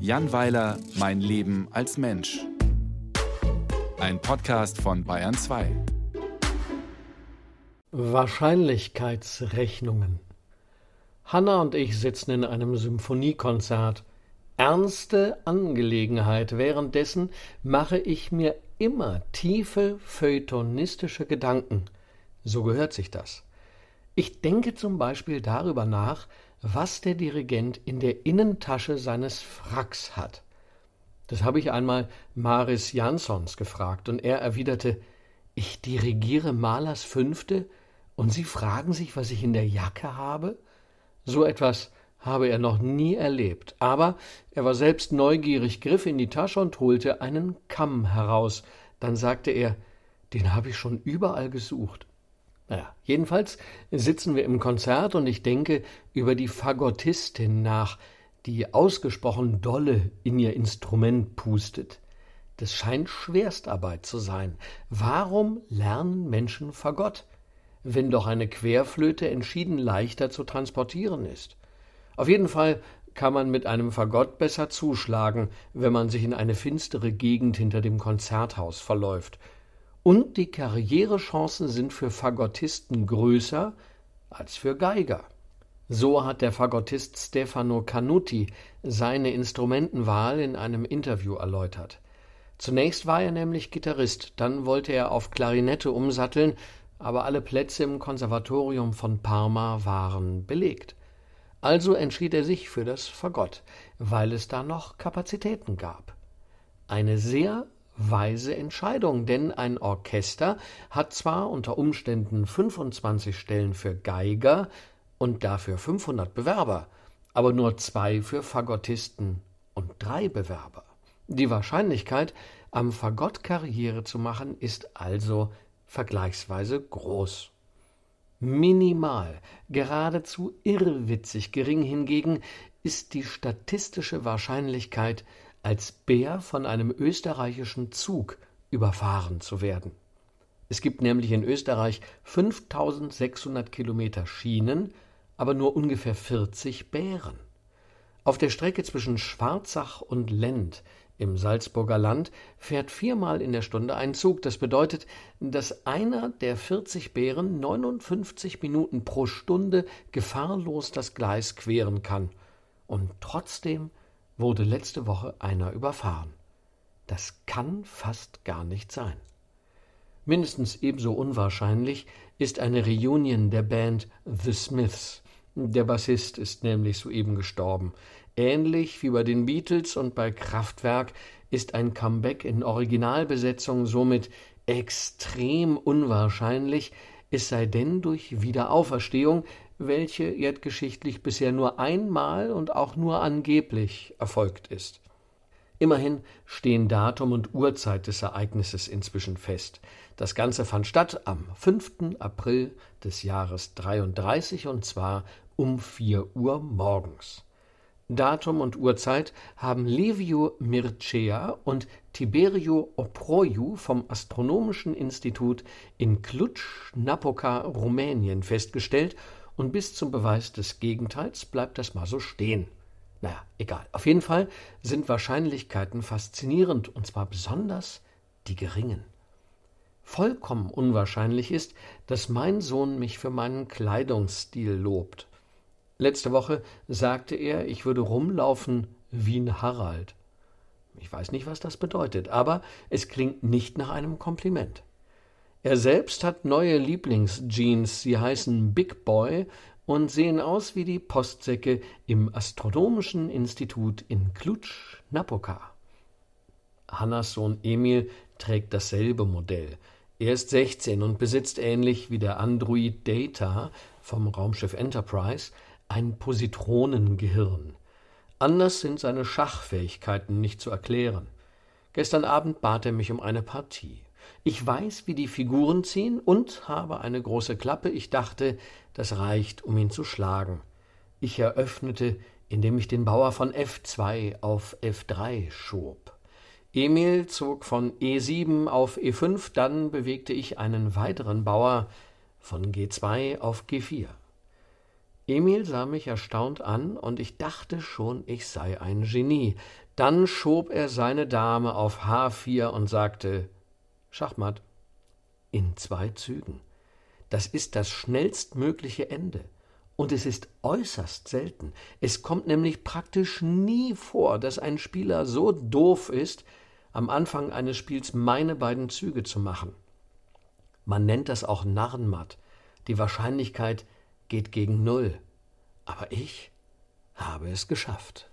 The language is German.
Jan Weiler, Mein Leben als Mensch. Ein Podcast von Bayern 2. Wahrscheinlichkeitsrechnungen. Hanna und ich sitzen in einem Symphoniekonzert. Ernste Angelegenheit. Währenddessen mache ich mir immer tiefe feuilletonistische Gedanken. So gehört sich das. Ich denke zum Beispiel darüber nach, was der Dirigent in der Innentasche seines Fracks hat. Das habe ich einmal Maris Jansons gefragt, und er erwiderte Ich dirigiere Mahlers Fünfte, und Sie fragen sich, was ich in der Jacke habe? So etwas habe er noch nie erlebt, aber er war selbst neugierig, griff in die Tasche und holte einen Kamm heraus. Dann sagte er Den habe ich schon überall gesucht. Naja, jedenfalls sitzen wir im Konzert und ich denke über die Fagottistin nach, die ausgesprochen dolle in ihr Instrument pustet. Das scheint Schwerstarbeit zu sein. Warum lernen Menschen Fagott, wenn doch eine Querflöte entschieden leichter zu transportieren ist? Auf jeden Fall kann man mit einem Fagott besser zuschlagen, wenn man sich in eine finstere Gegend hinter dem Konzerthaus verläuft und die Karrierechancen sind für Fagottisten größer als für Geiger. So hat der Fagottist Stefano Canuti seine Instrumentenwahl in einem Interview erläutert. Zunächst war er nämlich Gitarrist, dann wollte er auf Klarinette umsatteln, aber alle Plätze im Konservatorium von Parma waren belegt. Also entschied er sich für das Fagott, weil es da noch Kapazitäten gab. Eine sehr weise Entscheidung, denn ein Orchester hat zwar unter Umständen 25 Stellen für Geiger und dafür 500 Bewerber, aber nur zwei für Fagottisten und drei Bewerber. Die Wahrscheinlichkeit, am Fagott Karriere zu machen, ist also vergleichsweise groß. Minimal, geradezu irrwitzig gering hingegen ist die statistische Wahrscheinlichkeit, als Bär von einem österreichischen Zug überfahren zu werden. Es gibt nämlich in Österreich 5600 Kilometer Schienen, aber nur ungefähr 40 Bären. Auf der Strecke zwischen Schwarzach und Lend im Salzburger Land fährt viermal in der Stunde ein Zug. Das bedeutet, dass einer der 40 Bären 59 Minuten pro Stunde gefahrlos das Gleis queren kann. Und trotzdem wurde letzte Woche einer überfahren. Das kann fast gar nicht sein. Mindestens ebenso unwahrscheinlich ist eine Reunion der Band The Smiths. Der Bassist ist nämlich soeben gestorben. Ähnlich wie bei den Beatles und bei Kraftwerk ist ein Comeback in Originalbesetzung somit extrem unwahrscheinlich, es sei denn durch Wiederauferstehung, welche erdgeschichtlich bisher nur einmal und auch nur angeblich erfolgt ist. Immerhin stehen Datum und Uhrzeit des Ereignisses inzwischen fest. Das Ganze fand statt am 5. April des Jahres 33 und zwar um 4 Uhr morgens. Datum und Uhrzeit haben Livio Mircea und Tiberio Oproiu vom Astronomischen Institut in Cluj-Napoca, Rumänien festgestellt und bis zum Beweis des Gegenteils bleibt das mal so stehen. Naja, egal. Auf jeden Fall sind Wahrscheinlichkeiten faszinierend, und zwar besonders die geringen. Vollkommen unwahrscheinlich ist, dass mein Sohn mich für meinen Kleidungsstil lobt. Letzte Woche sagte er, ich würde rumlaufen wie ein Harald. Ich weiß nicht, was das bedeutet, aber es klingt nicht nach einem Kompliment. Er selbst hat neue Lieblingsjeans, sie heißen Big Boy und sehen aus wie die Postsäcke im Astronomischen Institut in Cluj-Napoca. Hannas Sohn Emil trägt dasselbe Modell. Er ist 16 und besitzt ähnlich wie der Android Data vom Raumschiff Enterprise ein Positronengehirn. Anders sind seine Schachfähigkeiten nicht zu erklären. Gestern Abend bat er mich um eine Partie. Ich weiß, wie die Figuren ziehen und habe eine große Klappe. Ich dachte, das reicht, um ihn zu schlagen. Ich eröffnete, indem ich den Bauer von F2 auf F3 schob. Emil zog von E7 auf E5, dann bewegte ich einen weiteren Bauer von G2 auf G4. Emil sah mich erstaunt an, und ich dachte schon, ich sei ein Genie. Dann schob er seine Dame auf H4 und sagte Schachmatt. In zwei Zügen. Das ist das schnellstmögliche Ende. Und es ist äußerst selten. Es kommt nämlich praktisch nie vor, dass ein Spieler so doof ist, am Anfang eines Spiels meine beiden Züge zu machen. Man nennt das auch Narrenmatt. Die Wahrscheinlichkeit geht gegen Null. Aber ich habe es geschafft.